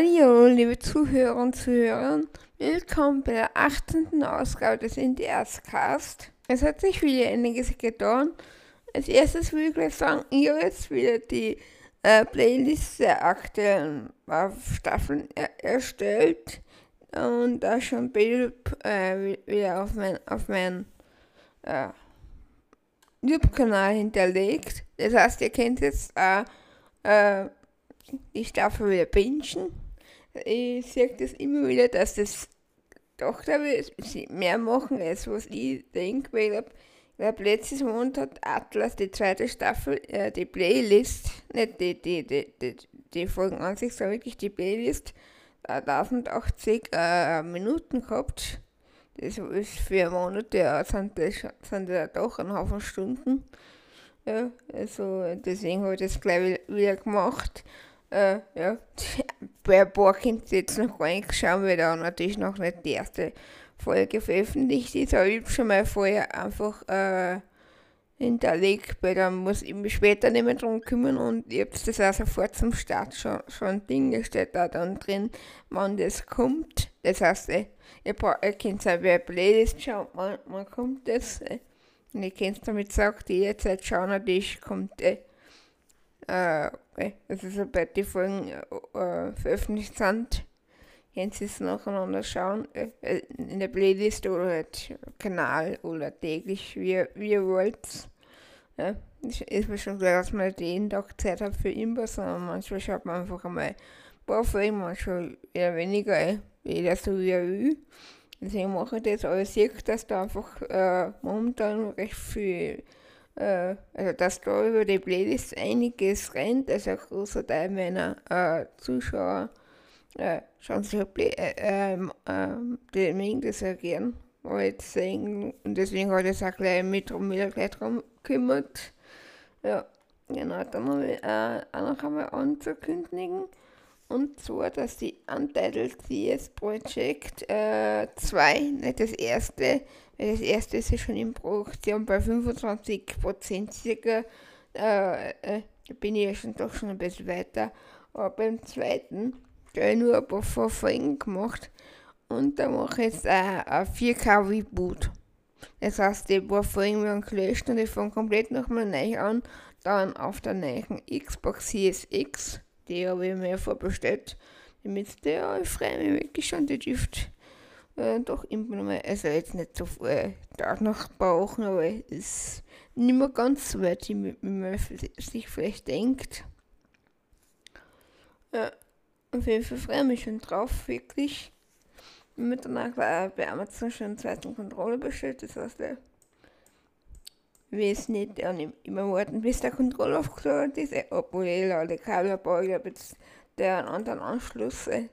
Hallo, liebe Zuhörer und Zuhörer. Willkommen bei der 18. Ausgabe des NDS-Cast. Es hat sich wieder einiges getan. Als erstes will ich gleich sagen, habe jetzt wieder die äh, Playlist der aktuellen äh, Staffeln er erstellt und da schon Bild äh, wieder auf mein, auf mein äh, YouTube-Kanal hinterlegt. Das heißt, ihr könnt jetzt äh, äh, die Staffel wieder bingen. Ich sehe das immer wieder, dass das doch da sie mehr machen, als was ich denke, weil ich glaube, glaub, letztes Monat hat Atlas die zweite Staffel, äh, die Playlist, nicht die, die, die, die, die Folgen an sich, sondern wirklich die Playlist, äh, 1080 äh, Minuten gehabt. Das ist für Monate, ja, sind das, sind das doch ein Haufen Stunden. Ja, also deswegen habe ich das gleich wieder gemacht. Äh, ja, bei ihr jetzt noch reingeschaut, weil da natürlich noch nicht die erste Folge veröffentlicht ist, aber ich habe schon mal vorher einfach äh, hinterlegt, weil dann muss ich mich später nicht mehr drum kümmern und ich habe das auch sofort zum Start schon, schon Dinge steht da dann drin, wann das kommt. Das heißt, äh, ihr, ihr könnt auch bei Playlist schauen, wann, wann kommt das. Äh, und ihr könnt damit sagen, die jetzt halt schauen, natürlich kommt äh, äh, also sobald die Folgen äh, veröffentlicht sind, können Sie es nacheinander schauen, äh, äh, in der Playlist oder halt Kanal oder täglich, wie, wie ihr wollt. Ja, ist mir schon klar, dass man nicht jeden Tag Zeit hat für irgendwas, sondern manchmal schaut man einfach einmal ein paar Folgen, manchmal eher weniger, jeder so wie er will. Deswegen mache ich das, aber ich sehe, dass da einfach äh, momentan recht viel äh, also dass da über die Playlist einiges rennt, also ein großer Teil meiner äh, Zuschauer äh, schauen sich Play äh, ähm, ähm, die mögen das ja gern, wollte sehen und deswegen hat es auch gleich mit drum wieder gleich drum gekümmert. Ja, genau, dann habe ich äh, auch noch einmal anzukündigen. Und zwar, dass die Untitled CS Project 2, äh, nicht das erste, das erste ist ja schon in Produktion bei 25% circa, äh, äh, da bin ich ja schon doch schon ein bisschen weiter. Aber beim zweiten, da habe ich nur ein paar Vorfolgen gemacht. Und da mache ich jetzt ein, ein 4K Reboot. Das heißt, die paar Folgen werden gelöscht und ich fange komplett nochmal neu an, dann auf der neuen Xbox Series X. Die habe ich mir vorbestellt, damit der ich freue mich wirklich schon, die dürfte äh, doch immer mal, also jetzt nicht so äh, Tag noch brauchen, aber es ist nicht mehr ganz so weit, wie man sich vielleicht denkt. Ja, auf jeden Fall freue ich mich schon drauf, wirklich. Mit danach war bei Amazon schon einen zweiten Controller bestellt, das heißt, der weiß nicht, ja, immer warten, bis der Controller aufgeladen ist, obwohl ich lade Kabel habe, ich habe jetzt der anderen Anschluss. Äh,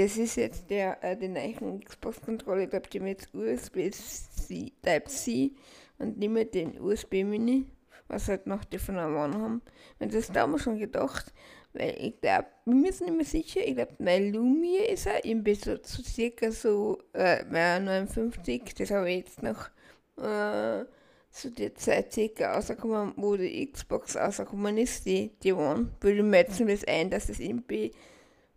das ist jetzt der, äh, den neuen Xbox-Controller, ich glaube, die mit USB-C, Type-C und nicht mit den USB-Mini, was halt noch die von der One haben. Und das da haben wir schon gedacht, weil ich glaube, wir müssen nicht mehr sicher, ich glaube, mein Lumia ist auch irgendwie so, so circa so äh, 59, das habe ich jetzt noch äh, zu der Zeit circa rausgekommen, wo die Xbox rausgekommen ist, die, die One, würde mir jetzt ein, dass es irgendwie, ich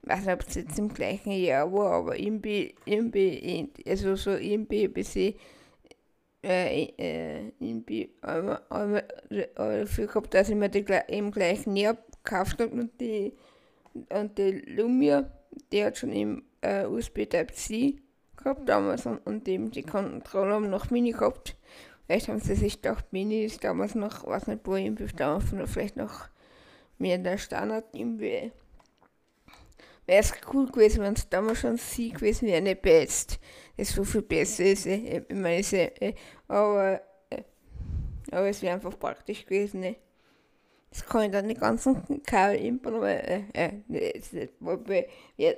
weiß nicht, ob es jetzt im gleichen Jahr war, aber irgendwie, irgendwie, also so irgendwie bisschen, äh, äh, irgendwie, aber, aber, aber dafür gehabt, dass ich mir die im gleichen Jahr gekauft habe und die, und die Lumia, die hat schon im äh, USB Type-C gehabt damals und, und eben die Controller haben noch Mini gehabt Vielleicht haben sie sich gedacht, Mini ist damals noch, was nicht, wo irgendwie damals vielleicht noch mehr der Standard irgendwie. Wäre es cool gewesen, wenn es damals schon sie gewesen wäre, nicht best. Das so viel besser ist, äh, ich meine, äh, aber, äh, aber es wäre einfach praktisch gewesen, ne? Das kann ich dann die ganzen Kabel aber äh, äh,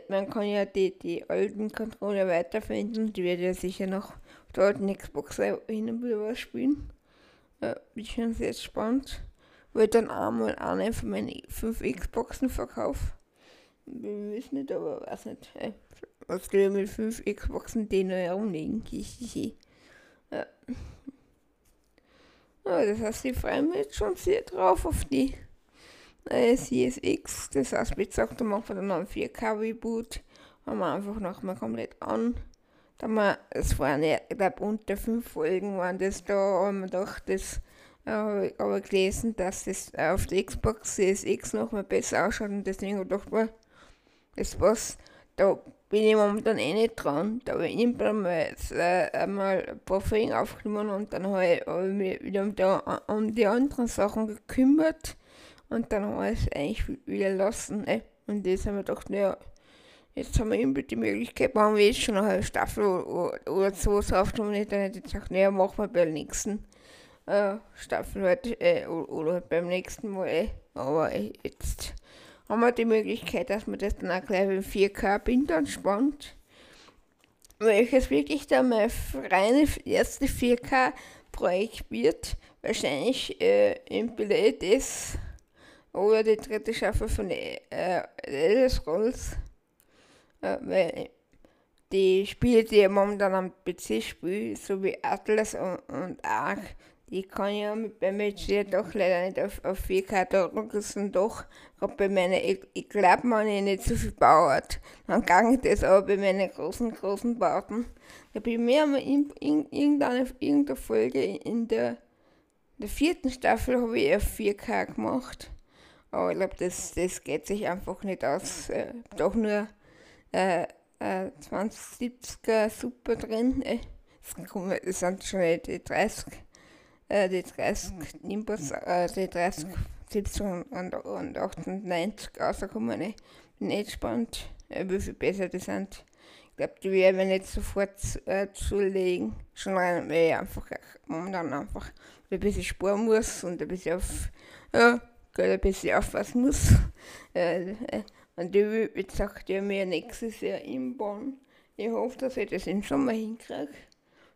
man kann ja die, die alten Controller weiterverwenden, die wird ja sicher noch dort eine Xbox hin und wieder was spielen. Ja, bin schon sehr gespannt. Wird dann einmal eine von meinen fünf Xboxen verkaufen. Wir wissen nicht, aber weiß nicht. Was will mit fünf Xboxen die neu herumliegen? Ja. ja. Das heißt, ich freue mich jetzt schon sehr drauf auf die, äh, CSX, das heißt, wie gesagt, da machen wir dann einen 4K-Reboot, haben wir einfach nochmal komplett an. Da wir, es waren ja, ich glaube, unter fünf Folgen waren das da, haben wir gedacht, das äh, habe aber gelesen, dass das auf der Xbox CSX nochmal besser ausschaut und deswegen habe ich gedacht, das was, da bin ich momentan eh nicht dran. Da habe ich irgendwann mal, äh, einmal ein paar Folgen aufgenommen und dann habe ich, hab ich mich wieder um die, um die anderen Sachen gekümmert und dann habe ich es eigentlich wieder lassen. Ne? Und jetzt haben wir gedacht, naja, jetzt haben wir irgendwie die Möglichkeit, machen wir jetzt schon eine Staffel oder, oder so aufgenommen, dann hätte ich gesagt, naja, machen wir bei der nächsten äh, Staffel halt, äh, oder, halt beim nächsten Mal. Äh. Aber äh, jetzt haben wir die Möglichkeit, dass man das dann auch gleich in 4K Bildern spannt. Welches wirklich dann mein reine erste 4K-Projekt wird. Wahrscheinlich äh, im Billett ist oder die dritte Staffel von äh, Elder Scrolls. Äh, weil die Spiele, die ich momentan am PC spiele, so wie Atlas und, und Ark, die kann ich ja mit beim PC doch leider nicht auf, auf 4K drucken, sind doch, bei meinen, ich, ich glaube, man ich nicht so viel baut, dann gang das aber bei meinen großen, großen Bauten. Ich mir mal in, in, irgendeine, irgendeine Folge in der, der vierten Staffel habe ich auf 4K gemacht. Aber ich glaube, das, das geht sich einfach nicht aus. Äh, doch nur äh, äh, 2070er super drin. Äh, das sind schon die 30 äh, die 30 Nimbus, äh, die 30, 17 und, und 98 rausgekommen. Ich bin nicht gespannt, äh, wie viel besser die sind. Ich glaube, die werden wir nicht sofort äh, zulegen. Schon rein, weil ich einfach momentan einfach ein bisschen sparen muss und ein bisschen auf, ja, ein bisschen aufpassen muss. Äh, äh, und ich, wie gesagt, ich habe mir nächstes Jahr Bonn. Ich hoffe, dass ich das im Sommer hinkriege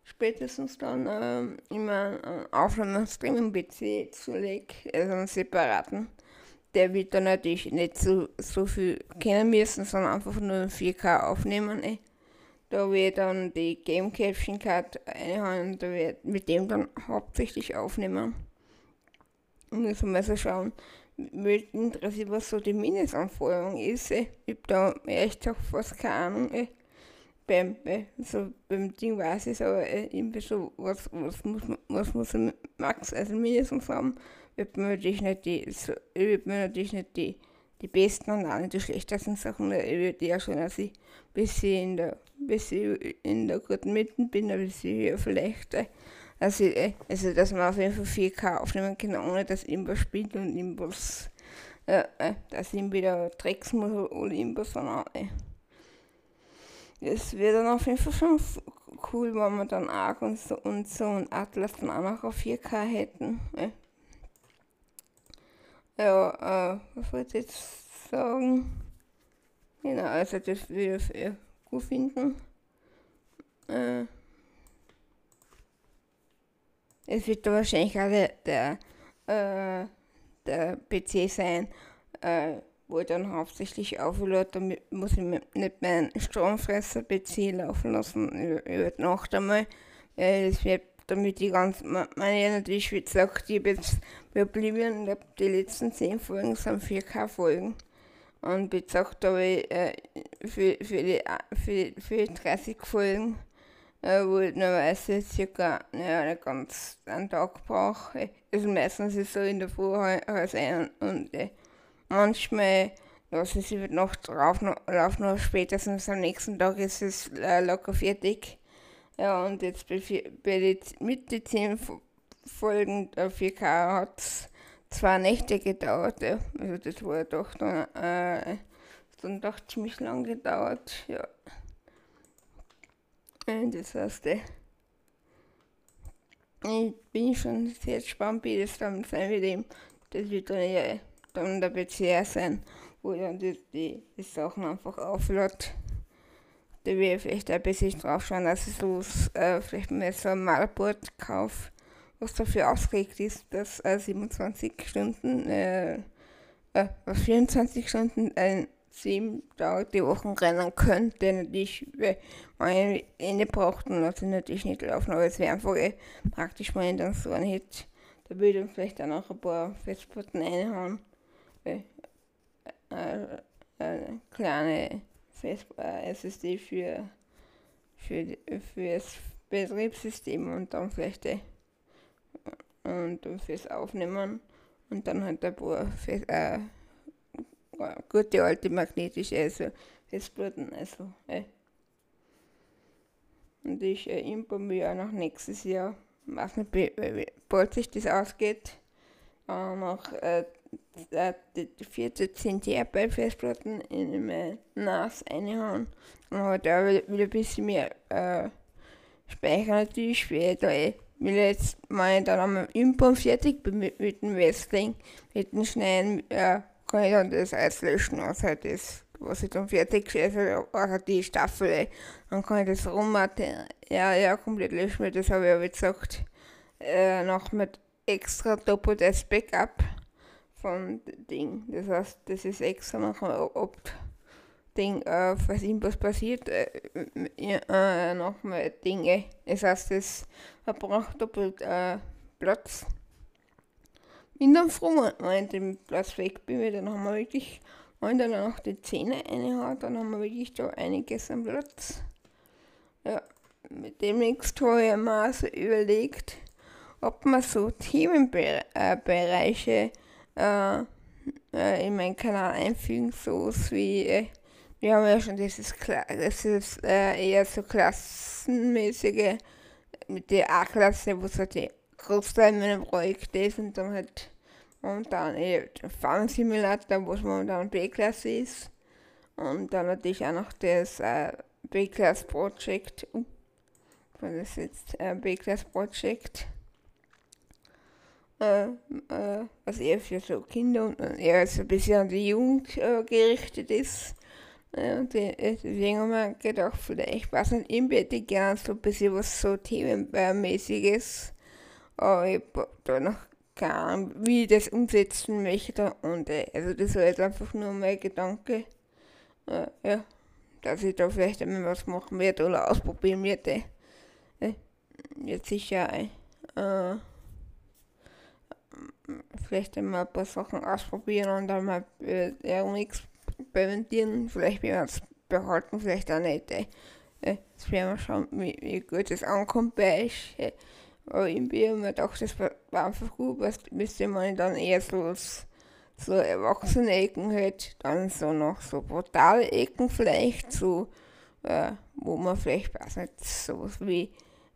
spätestens dann ähm, immer einen Aufnahmestream im PC zulege, also einen separaten. Der wird dann natürlich nicht so, so viel kennen müssen, sondern einfach nur in 4K aufnehmen. Ey. Da wird dann die Game Caption Card einhauen und da wird mit dem dann hauptsächlich aufnehmen. Und man mal so schauen, mich interessiert, was so die Mindestanforderung ist. Ey. Ich hab da echt auch fast keine Ahnung. Ey beim, so beim Ding weiß ich aber äh, irgendwie so, was, was muss man, was muss man Max, also mindestens haben, wird man natürlich nicht die, so, wird man natürlich nicht die, die besten und auch nicht die schlechtesten Sachen, ich würde ja schon, dass ich bis ich in der, bis ich in der guten Mitte bin, ein bisschen höher vielleicht, also, also, dass man auf jeden Fall 4K aufnehmen kann, ohne dass irgendwas spielt und irgendwas, äh, dass ich wieder Drecks muss oder irgendwas, sondern, äh, es wäre dann auf jeden Fall schon cool, wenn wir dann Arc und so und so und Atlas dann auch noch auf 4K hätten. Ja, ja äh, was wollte ich jetzt sagen? Genau, also das würde ich sehr gut finden. Äh, es wird da wahrscheinlich auch der, der, äh, der PC sein, äh, wo ich dann hauptsächlich auflade, damit muss ich nicht meinen Stromfresser PC laufen lassen über, die Nacht einmal. Es wird damit die ganz, meine natürlich, wie gesagt, ich habe jetzt überblieben, ich die letzten 10 Folgen sind 4K-Folgen. Und wie gesagt, habe ich äh, für, für, die, für, für die 30 Folgen, äh, ich normalerweise circa ja, ganz einen Tag brauche. Also meistens ist es so in der Früh halt ein und äh, manchmal lassen sie die Nacht laufen, laufen noch spätestens am nächsten Tag ist es äh, locker fertig. Ja, und jetzt bei, bei den Mitte 10 Folgen der 4K hat es zwei Nächte gedauert. Ja. Also das war doch dann, äh, dann doch ziemlich lang gedauert. Ja. Das heißt, äh, ich bin schon sehr gespannt, wie das dann sein wird. Das wird dann ja dann der PCR sein, wo dann die, die, die Sachen einfach auflädt. Da will ich vielleicht ein bisschen drauf schauen, dass ich so äh, vielleicht mal so ein Malboard kaufe, was dafür ausgelegt ist, dass äh, 27 Stunden, äh, äh, 24 Stunden äh, sieben Tage die Woche rennen könnte. Natürlich, weil man Ende braucht und lasse natürlich nicht laufen, aber es wäre einfach äh, praktisch, wenn ich dann so einen Hit, da würde ich vielleicht auch noch ein paar Festplatten reinhauen äh, äh, eine kleine SSD für, für, für das Betriebssystem und dann vielleicht und fürs Aufnehmen und dann halt ein paar für, äh, gute alte magnetische also Festplatten. Also, äh. Und ich äh, informiere auch noch nächstes Jahr, weiß nicht, bald sich das ausgeht, äh, noch äh, die 14 TB Festplatten in mein NAS reinhauen. Dann habe ich da wieder ein bisschen mehr äh, Speicher natürlich für da eh will jetzt mal dann am Import fertig bin mit, mit dem Wrestling, mit dem Schneiden, ja, kann ich dann das alles löschen, außer das, was ich dann fertig geschrieben habe, außer die Staffel, dann kann ich das rummachen, ja, ja, komplett löschen, weil das habe ich aber gesagt, äh, noch mit extra doppeltes Backup von Ding, das heißt, das ist extra noch ob Ding, äh, falls irgendwas passiert, äh, äh, nochmal Dinge. Das heißt, es verbraucht doppelt äh, Platz. Bin dann froh, wenn ich den Platz weg bin, weil dann haben wir wirklich, wenn dann noch die Zähne reinhaut, dann haben wir wirklich da einiges am Platz. Ja, mit dem nächsten habe ich mir also überlegt, ob man so Themenbereiche äh, äh, in meinen Kanal einfügen, so wie äh, wir haben ja schon dieses, Kla ist äh, eher so klassenmäßige, mit der A-Klasse, wo so die Großteil meiner Projekte ist und dann halt momentan eher der Farm Simulator, wo es momentan B-Klasse ist. Und dann natürlich auch noch das äh, B-Class Project. Uh, das jetzt äh, B-Class Project. Äh, äh, was eher für so Kinder und eher so ein bisschen an die Jugend äh, gerichtet ist. Und deswegen haben wir gedacht, vielleicht nicht, ich hätte gerne so ein bisschen was so themenmäßiges. Aber ich habe da noch keine Ahnung, wie ich das umsetzen möchte. Und äh, also das war jetzt einfach nur mein Gedanke. Äh, ja, dass ich da vielleicht einmal was machen werde oder ausprobieren werde. Äh, jetzt sicher äh, vielleicht einmal ein paar Sachen ausprobieren und dann mal äh, nichts präventieren, vielleicht werden wir es behalten, vielleicht auch nicht. Äh. Jetzt werden wir schauen, wie, wie gut es ankommt bei euch. Äh. Aber irgendwie haben wir gedacht, das war, einfach gut, was müsste man dann eher so so erwachsene Ecken hat, dann so noch so brutale Ecken vielleicht, so, äh, wo man vielleicht, weiß nicht, sowas wie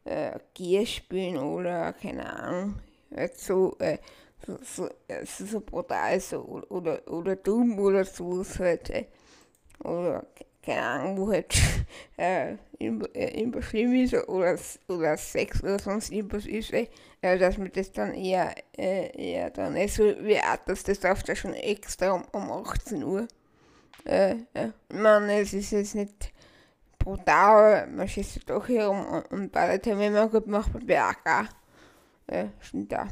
äh, Gier spielen oder, keine Ahnung, halt so, äh, so, so, so, brutal so, oder, oder dumm oder so, halt, äh, oder keine Ahnung, wo halt äh, irgendwas schlimm ist oder, oder Sex oder sonst irgendwas ist, äh, dass man das dann eher, äh, eher dann äh, so wie dass das läuft ja schon extra um, um 18 Uhr. Äh. Ich meine, es ist jetzt nicht brutal, man schießt doch herum und, und bei der Termin gut macht man BAK. Ja, stimmt da.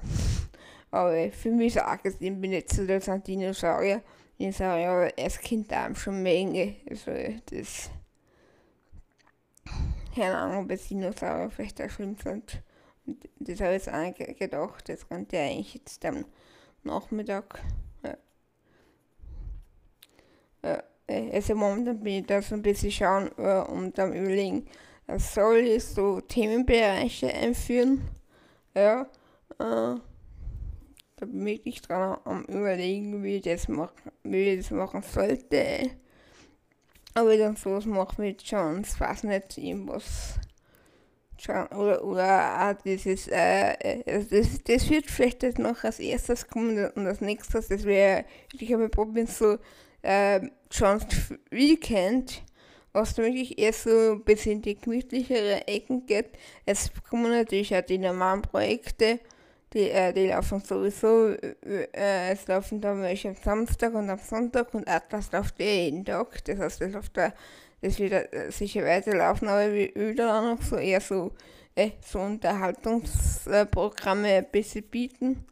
Aber für mich ist auch gesehen, bin ich zu der Dinosaurier. Dinosaurier als Kind da schon Menge. Also das. Keine Ahnung, ob es Dinosaurier vielleicht auch schlimm sind. Und das habe ich jetzt gedacht, das könnte ja eigentlich jetzt am Nachmittag. Ja. Ja, also momentan bin ich da so ein bisschen schauen uh, und dann überlegen, was soll ich so Themenbereiche einführen. Ja. Uh, da bin ich wirklich dran am überlegen, wie ich das machen, wie ich das machen sollte. Aber dann sowas machen mit Chance, weiß nicht, irgendwas. Oder, oder auch dieses, äh, also das, das wird vielleicht jetzt noch als erstes kommen und als nächstes, das wäre, ich habe probiert so, äh, Chance Weekend, was wirklich eher so ein bisschen die gemütlichere Ecken geht. Es kommen natürlich auch die normalen Projekte, die, äh, die laufen sowieso, äh, es laufen dann welche am Samstag und am Sonntag und Atlas läuft eh jeden Tag. Das heißt, das, läuft da, das wird äh, sicher weiterlaufen, aber üben auch noch so eher so, äh, so Unterhaltungsprogramme ein bisschen bieten.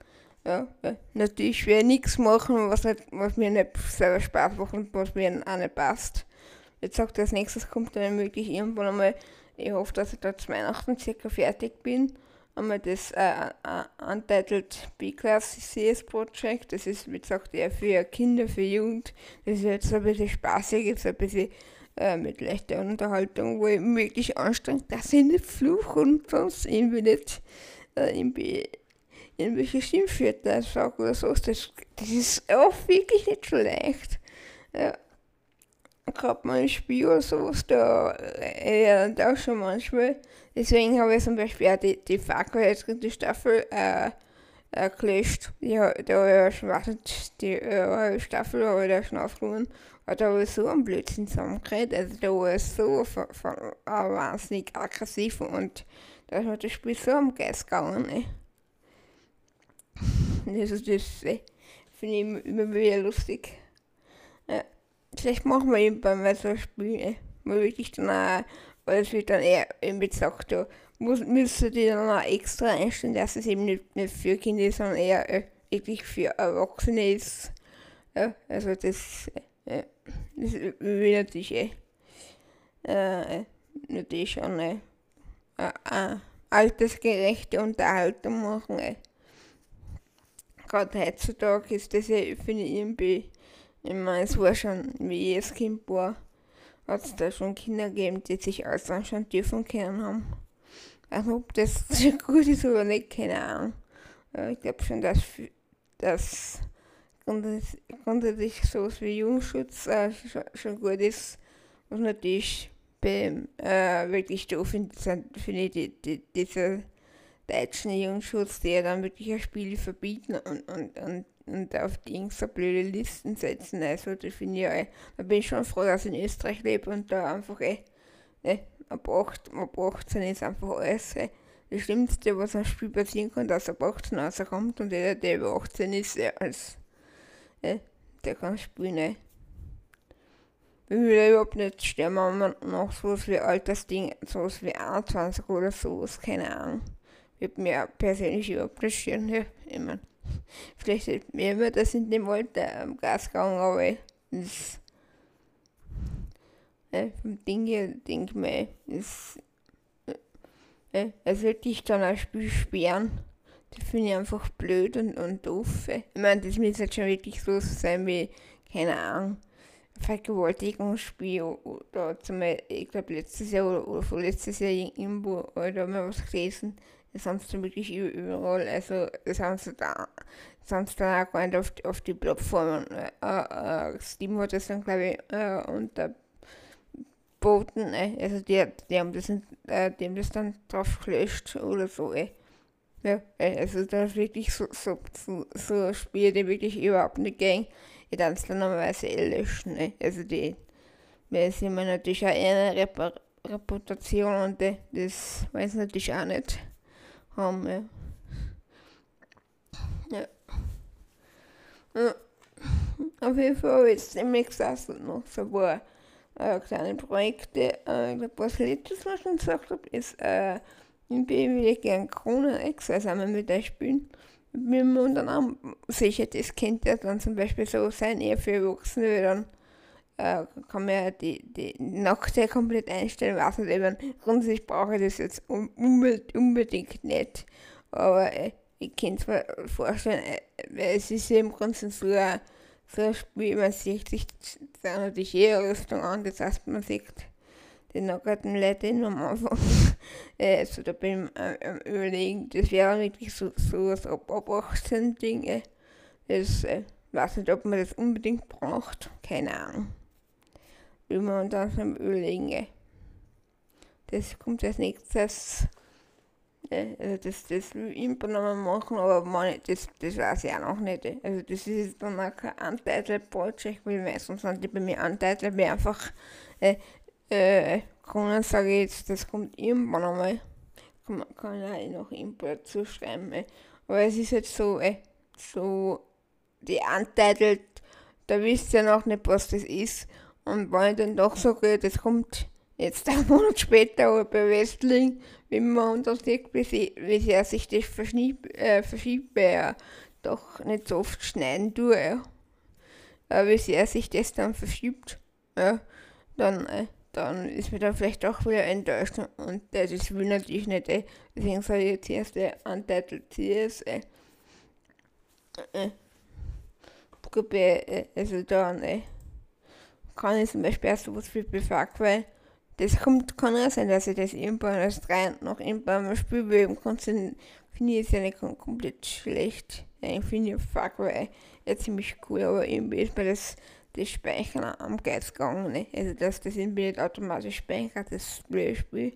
Ja, ja. Natürlich werde ich nichts machen, was, nicht, was mir nicht selber Spaß macht und was mir auch nicht passt. Jetzt sagt als nächstes kommt dann wirklich irgendwann einmal, ich hoffe, dass ich da zu Weihnachten circa fertig bin einmal das äh, uh, Untitled B-Class CS Project, das ist wie gesagt eher für Kinder, für Jugend, das ist jetzt ein bisschen spaßig, so ein bisschen äh, mit leichter Unterhaltung, wo ich wirklich anstrengt, dass ich nicht fluche und sonst irgendwie nicht äh, irgendwie irgendwelche Schimpfwörter sage oder so. Das, das ist auch wirklich nicht so leicht. Ja. Gerade mal ein Spiel oder sowas, da äh, auch schon manchmal. Deswegen habe ich zum Beispiel auch die, die Fackel jetzt die Staffel äh, äh, gelöscht. Die, da habe ich ja schon wartet, die äh, Staffel habe ich da schon aufgenommen. Da war ich so ein Blödsinn zusammengeredet. Also da war ich so von, von, uh, wahnsinnig aggressiv und da ist mir das Spiel so am Geist gegangen. Ne? Also das äh, finde ich immer wieder lustig. Ja. Vielleicht machen wir irgendwann mal so ein Spiel, ne? wo wirklich dann auch, weil es wird dann eher eben gesagt, da muss, müsste die dann auch extra einstellen, dass es eben nicht, nicht für Kinder ist, sondern eher äh, wirklich für Erwachsene ist. Ja, also das, äh, das will natürlich eh, äh, natürlich schon äh, äh, altersgerechte Unterhaltung machen. Äh gerade heutzutage ist das ja, finde ich, irgendwie, ich meine, es war schon, wie ich als Kind war, hat es da schon Kinder gegeben, die sich alles anschauen dürfen können haben. Also ob das gut ist oder nicht, keine Ahnung. Ich glaube schon, dass, dass grundsätzlich sowas wie Jugendschutz äh, schon, gut ist. Was natürlich bei, äh, wirklich doof finde, finde ich die, die, diese deutschen Jugendschutz, die ja dann wirklich ein Spiel verbieten und, und, und, und auf die so blöde Listen setzen. Also das finde ich ja, da bin ich schon froh, dass ich in Österreich lebe und da einfach eh, eh ab 18, ab 18 ist einfach alles eh, das Schlimmste, was am Spiel passieren kann, dass ab 18 rauskommt und jeder, der über 18 ist, eh, als, eh, der kann spielen. Eh. Ich will überhaupt nicht sterben, aber noch sowas wie Altersding, sowas wie 21 oder sowas, keine Ahnung wird mir persönlich überhaupt nicht schön. Ja, ich mein, vielleicht hätte mir immer das in dem Alter am Gas gegangen, aber das äh, vom Ding her, denke ich mir, das, äh, es wird dich dann ein Spiel sperren. Das finde ich einfach blöd und, und doof. Ich meine, das muss jetzt schon wirklich so sein wie, keine Ahnung, Vergewaltigungsspiel oder zum ich glaube letztes Jahr oder, oder vorletztes Jahr irgendwo oder mal was gelesen, das sie wirklich überall, also das das dann auch gemeint auf, auf die Plattformen. Äh, äh, Steam hat das dann, glaube ich, äh, unterboten, äh, also die, die, haben das, äh, die haben das dann drauf gelöscht oder so, äh. Ja, äh, also da ist wirklich so, so, so, so Spiele, die wirklich überhaupt nicht gehen, die dann normalerweise eh löschen, äh. Also die, weil sie haben natürlich auch eine Rep Reputation und die, das weiß natürlich auch nicht haben. Ja. ja. ja. Auf jeden Fall habe ich jetzt demnächst auch noch so ein paar äh, kleine Projekte. Äh, ich glaube, was letztes Mal schon gesagt habe, ist, äh, ich würde gerne Krone X, also einmal mit euch spielen. Mit und dann sicher, das kennt ja dann zum Beispiel so sein, eher für Erwachsene, dann äh, kann man ja die, die Nacht komplett einstellen, weiß nicht, eben, grundsätzlich brauche ich das jetzt unbedingt, unbedingt nicht, aber äh, ich kann es mir vorstellen, äh, es ist im Grunde so ein, so ein Spiel, man sieht sich dann natürlich eh Rüstung an, das heißt, man sieht die nackerten Leute am Anfang. äh, so da bin ich am äh, überlegen, das wäre wirklich so, so was ab, ab 18 Dinge. Das äh, weiß nicht, ob man das unbedingt braucht, keine Ahnung will man dann schon überlegen. Das kommt als nächstes. Also das, das will ich nochmal machen, aber man, das, das weiß ich auch noch nicht. Also das ist dann auch kein Untitled-Project, weil meistens sind die bei mir Untitled, weil einfach äh, äh, Kronen sage ich jetzt, das kommt irgendwann einmal. Kann, kann ja eh noch Import zuschreiben. Äh. Aber es ist jetzt so, äh, so die Untitled, da wisst ihr noch nicht, was das ist. Und wenn ich dann doch sage, das kommt jetzt einen Monat später bei Wrestling, wenn man untersieht, wie, sie, wie sehr sich das verschiebt, äh, verschiebt weil er doch nicht so oft schneiden tue, ja. äh, wie sehr sich das dann verschiebt, ja, dann, äh, dann ist mir dann vielleicht auch wieder enttäuscht und das ist will natürlich nicht, ey. deswegen soll ich jetzt erst der Untitled CS, ey. Äh, äh, also dann, ey, kann ich zum Beispiel erst sowas wie befragt, weil das kommt, kann auch sein, dass ich das irgendwann als 3 noch irgendwann mal spiele, weil im Ganzen finde ich es ja nicht komplett schlecht. Ich finde fuck, weil ja ziemlich cool, aber irgendwie ist mir das, das Speichern am Geist gegangen. Ne? Also dass das irgendwie nicht automatisch speichert, das blöde Spiel.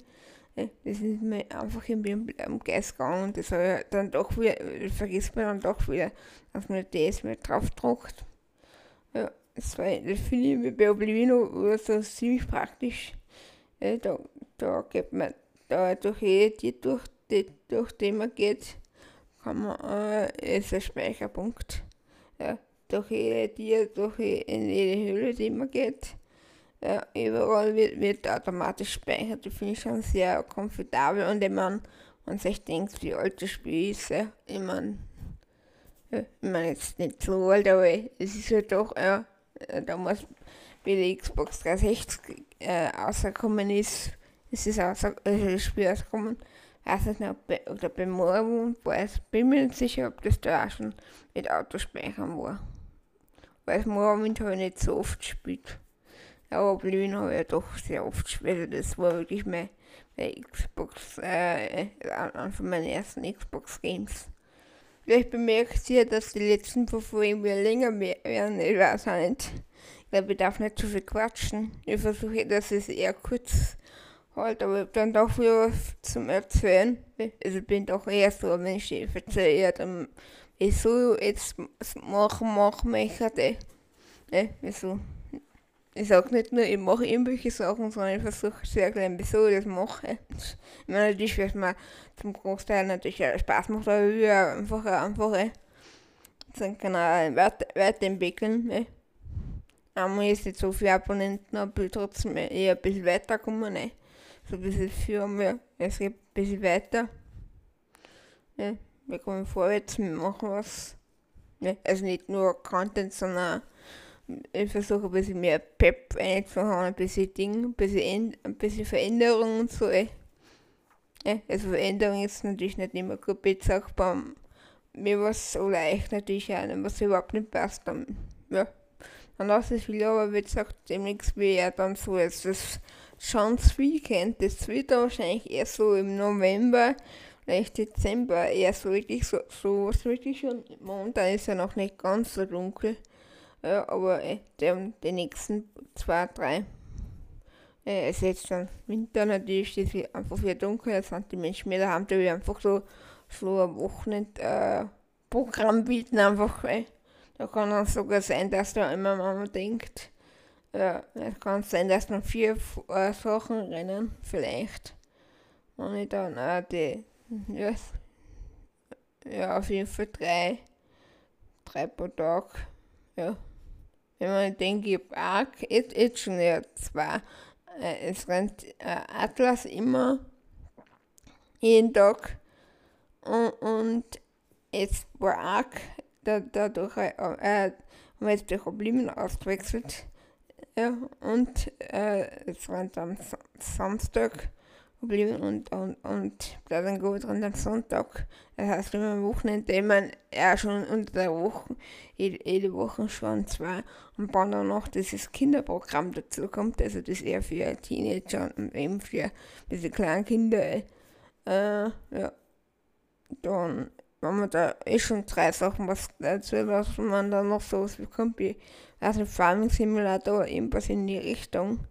Ne? Das ist mir einfach irgendwie am Geist gegangen und das habe ich dann doch wieder, vergisst man dann doch wieder, dass man das mit drauf druckt. Ja, das, finde ich bei Oblivino so ziemlich praktisch da, da geht man, da durch jede durch, die, durch die man geht, kann man, äh, ist ein Speicherpunkt. Ja, durch jede Tier, durch in jede Höhle, die man geht. Ja, überall wird, wird automatisch gespeichert. Das finde ich schon sehr komfortabel. Und wenn man, man sich denkt, wie alt das Spiel ist, ja, ich meine, ja, ich meine jetzt nicht so alt, aber es ist halt doch, ja, damals wie die Xbox 360 äh, rausgekommen ist, ist es außer, also das Spiel rausgekommen, weiß nicht, ob bei, oder bei Morgen war es, bin mir nicht sicher, ob das da auch schon mit Autospeichern war. Weil das Morgen habe ich nicht so oft gespielt. Aber Oblivion habe ich ja doch sehr oft gespielt. Das war wirklich mein, mein Xbox, äh, einer von meinen ersten Xbox-Games. Vielleicht bemerkt ihr, dass die letzten Folgen länger werden, ich weiß auch nicht glaube, ich darf nicht zu viel quatschen. Ich versuche, dass es eher kurz halt, aber dann doch wieder was zum Erzählen. Also ich bin doch eher so ein Mensch, ich erzähle dann, ich so jetzt machen, machen möchte. Ne, wieso? Ich sag nicht nur, ich mache irgendwelche Sachen, sondern ich versuche sehr klein, wieso ich das mache. Ich meine, natürlich, was mir zum Großteil natürlich Spaß macht, aber ich will einfach, einfach, so Kanal weiter, weiterentwickeln. Ne? Einmal ist nicht so viele Abonnenten, aber trotzdem eher ein bisschen weiterkommen. Ne? So ein bisschen für mir. Es geht ein bisschen weiter. Ne? Wir kommen vorwärts, wir machen was. Ne? Also nicht nur Content, sondern ich versuche ein bisschen mehr Pep einzuhauen, ein bisschen Ding, ein bisschen, ein bisschen Veränderung und so. Ey. Ja, also Veränderung ist natürlich nicht immer gut, ich sag, mir war es so leicht natürlich auch, was überhaupt nicht passt. Dann, ja, dann lasse ich viel, aber wie gesagt, demnächst ja dann so jetzt das Chance Weekend. Das wird dann wahrscheinlich eher so im November, vielleicht Dezember, eher so wirklich so, so was wirklich schon. Momentan ist ja noch nicht ganz so dunkel. Ja, aber äh, der, die nächsten zwei, drei. Äh, es ist jetzt dann Winter natürlich, ist es einfach wieder dunkel, jetzt sind die Menschen mehr daheim, die einfach so, so ein Wochenend äh, Programm bieten, einfach. Äh, da kann es sogar sein, dass da immer Mama denkt, ja, es kann sein, dass noch vier äh, Sachen rennen, vielleicht. Und ich dann auch die, ja, ja, auf jeden Fall drei, drei pro Tag, ja. Wenn man habe auch jetzt, jetzt schon ja zwei, äh, es rennt äh, Atlas immer, jeden Tag. Und, und jetzt war da, dadurch äh, haben wir jetzt die Probleme ausgewechselt. Ja, und äh, es waren am Samstag Probleme und, und, und dann gut dran am Sonntag. Das heißt, immer am Wochenende, meine, ja schon unter der Woche, jede, jede Woche schon zwei. Und dann auch noch dieses Kinderprogramm dazu kommt, also das eher für Teenager und eben für diese kleinen Kinder. Äh, ja, dann wenn man da eh schon drei Sachen was dazu, was man dann noch sowas bekommt, wie also Farming Simulator irgendwas in die Richtung,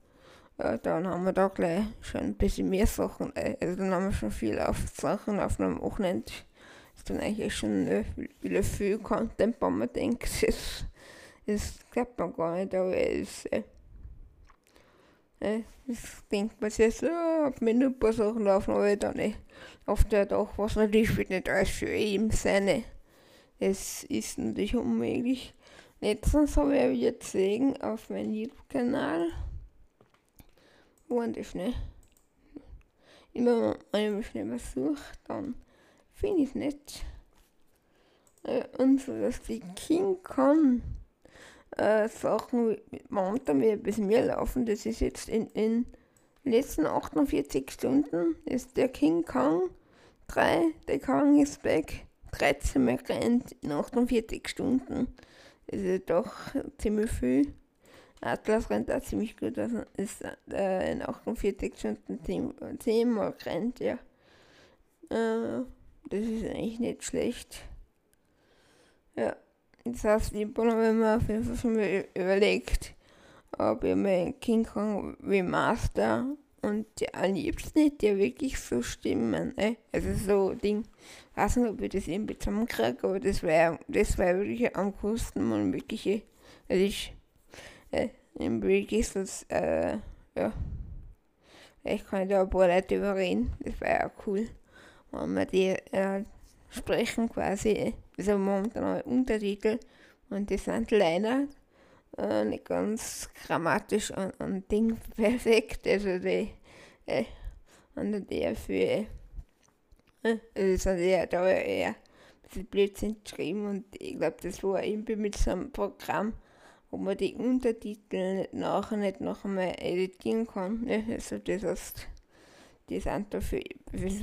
dann haben wir da gleich schon ein bisschen mehr Sachen, äh, also dann haben wir schon viel auf Sachen auf einem Wochenende. Ist dann eigentlich schon äh, wieder viel Content, wenn man denkt, das, das glaubt man gar nicht, aber es ist, äh, das denkt man sich so, auf mir nur ein paar Sachen laufen, aber dann nicht auf der doch, was natürlich wird nicht alles für ihn seine. Es ist natürlich unmöglich. Letztens habe ich jetzt gesehen auf meinem YouTube-Kanal. War das schnell? Immer wenn ich was suche, dann finde ich es nicht. Äh, und so, dass die King Kong äh, Sachen momentan wieder bisschen mehr laufen. Das ist jetzt in, Die letzten 48 Stunden ist der King Kong 3, der Kong ist back, 13 Mal gerannt in 48 Stunden. Das ist doch ziemlich viel. Atlas rennt auch ziemlich gut, also ist äh, in 48 Stunden 10, 10 Mal gerannt, ja. Äh, das ist eigentlich nicht schlecht. Ja, das heißt, ich habe mir auf jeden Fall schon überlegt, ob ich mir King Kong Remaster und am liebsten nicht ja wirklich so stimmen, ne? Also so Ding. Ich weiß nicht, ob ich das irgendwie zusammenkriege, aber das wäre das wär wirklich am coolsten und wirklich, also ich, äh, im wirklich so, äh, ja. Ich kann da ein paar Leute überreden, das wäre ja cool, wenn wir die äh, sprechen quasi, also momentan Untertitel und die sind leider äh, nicht ganz grammatisch und, und Ding perfekt. Also die äh, und der für äh, also sind ja da eher ein bisschen Blödsinn geschrieben und ich glaube, das war irgendwie mit so einem Programm, wo man die Untertitel nicht nachher nicht noch einmal editieren kann. Ne? Also das heißt, die sind da für,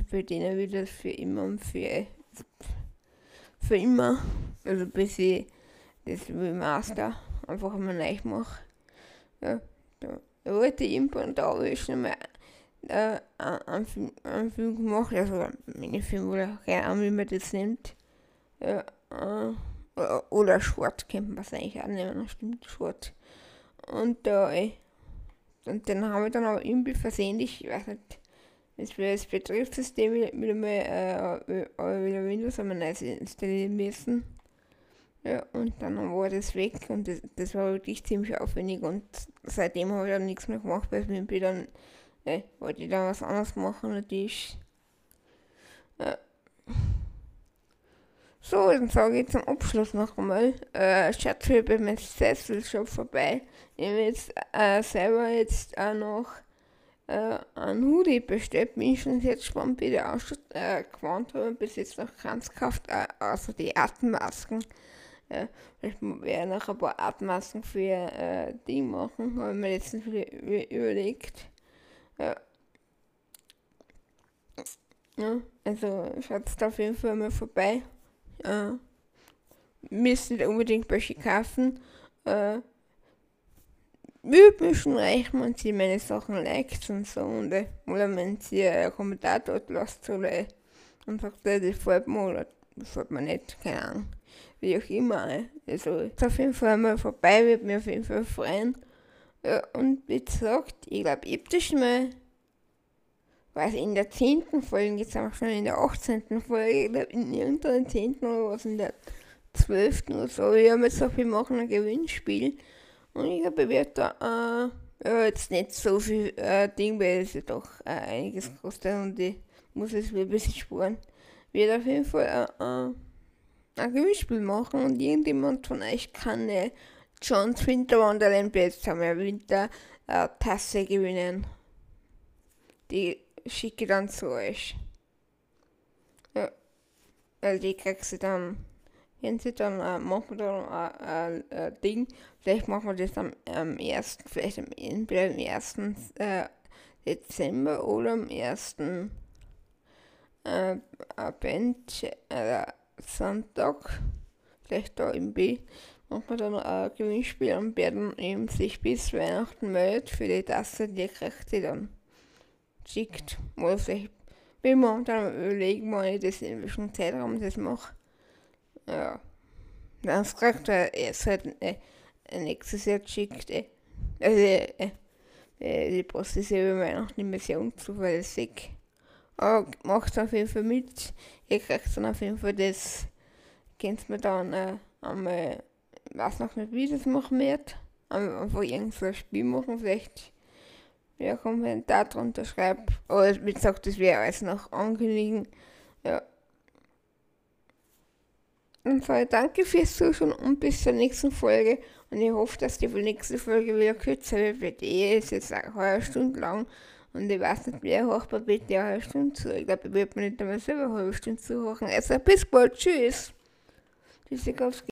für, denen wieder für immer und für, für immer. Also bis ich das Remaster einfach mal neu mache. Ja, da, wollte ich irgendwann da habe ich schon mal äh, einen, Film, einen Film gemacht, also Minifilm oder keine Ahnung, wie man das nennt. Ja, äh, oder, oder Short kennt man es eigentlich auch nennen, stimmt, Short. Und äh, und den haben wir dann aber irgendwie versehentlich, ich weiß nicht, das, das Betriebssystem wieder mal, äh, wieder Windows haben wir neu installieren müssen. Ja, und dann war das weg und das, das war wirklich ziemlich aufwendig und seitdem habe ich dann nichts mehr gemacht, weil ich dann, äh, wollte ich dann was anderes machen natürlich. Ja. So, dann sage ich zum Abschluss noch einmal, äh, schaut für bei meinem Sessel schon vorbei. Ich habe jetzt äh, selber jetzt auch noch äh, einen Hoodie bestellt, bin ich schon jetzt gespannt, wie der ausschaut. Äh, gewandt habe bis jetzt noch keins gekauft, äh, außer die Atemmasken. Ja, ich werde noch ein paar Atemmasken für äh, die machen, habe ich mir letztens überlegt. Ja. ja also schaut da auf jeden Fall mal vorbei. Äh, müsst nicht unbedingt bei kaufen. Äh, mich schon reichen, wenn sie meine Sachen liked und so. Und, äh, oder wenn sie einen Kommentar dort lasst oder und sagt, das gefällt mir oder das gefällt mir nicht, keine Ahnung wie auch immer. Also ist auf jeden Fall mal vorbei, wird mir auf jeden Fall freuen. Ja, und wie gesagt, ich glaube, ich habe das schon mal, was in der 10. Folge, jetzt haben wir schon in der 18. Folge, in irgendeiner 10. oder was in der 12. oder so. Ich habe jetzt auch, wir machen ein Gewinnspiel. Und ich ich werde da, äh, jetzt nicht so viel äh, Ding, weil es ja doch äh, einiges kostet und ich muss es wieder ein bisschen sparen. Wird auf jeden Fall, äh, äh ein Gewinnspiel machen und irgendjemand von euch kann eine John's Winter Wonderland Summer Winter äh, Tasse gewinnen. Die schicke dann zu euch. Ja. Also die kriegst du dann, wenn sie dann, äh, machen wir dann ein äh, äh, Ding. Vielleicht machen wir das am, am 1., vielleicht am, entweder am 1. Äh, Dezember oder am 1. Äh, Advent, äh, Sonntag, vielleicht da im B, machen wir dann ein Gewinnspiel und werden eben sich bis Weihnachten meldet für die Tasse, die kriegt die dann schickt. Oder vielleicht will man dann überlegen, wann ich das in welchem Zeitraum das mache. Ja. Dann kriegt er erst halt äh, nächstes Jahr geschickt. Äh. Also äh, äh, die Post ist ja über Weihnachten mehr sehr unzuverlässig. Aber macht auf jeden Fall mit. Ihr kriegt dann auf jeden Fall das, könnt mir dann äh, einmal, ich weiß noch nicht, wie das machen wird, einfach irgendein Spiel machen, vielleicht ja, Kommentar drunter schreibt. Aber wie gesagt, das wäre alles noch ankündigen. Ja. Und so, danke fürs Zuschauen und bis zur nächsten Folge. Und ich hoffe, dass die nächste Folge wieder kürzer wird, weil die ist jetzt eine halbe Stunde lang. Und ich weiß nicht, wer hoch mir bitte eine halbe Stunde zu. Ich glaube, ich werde mir nicht einmal selber eine halbe Stunde zuhören. Also bis bald. Tschüss. Tschüssikowski.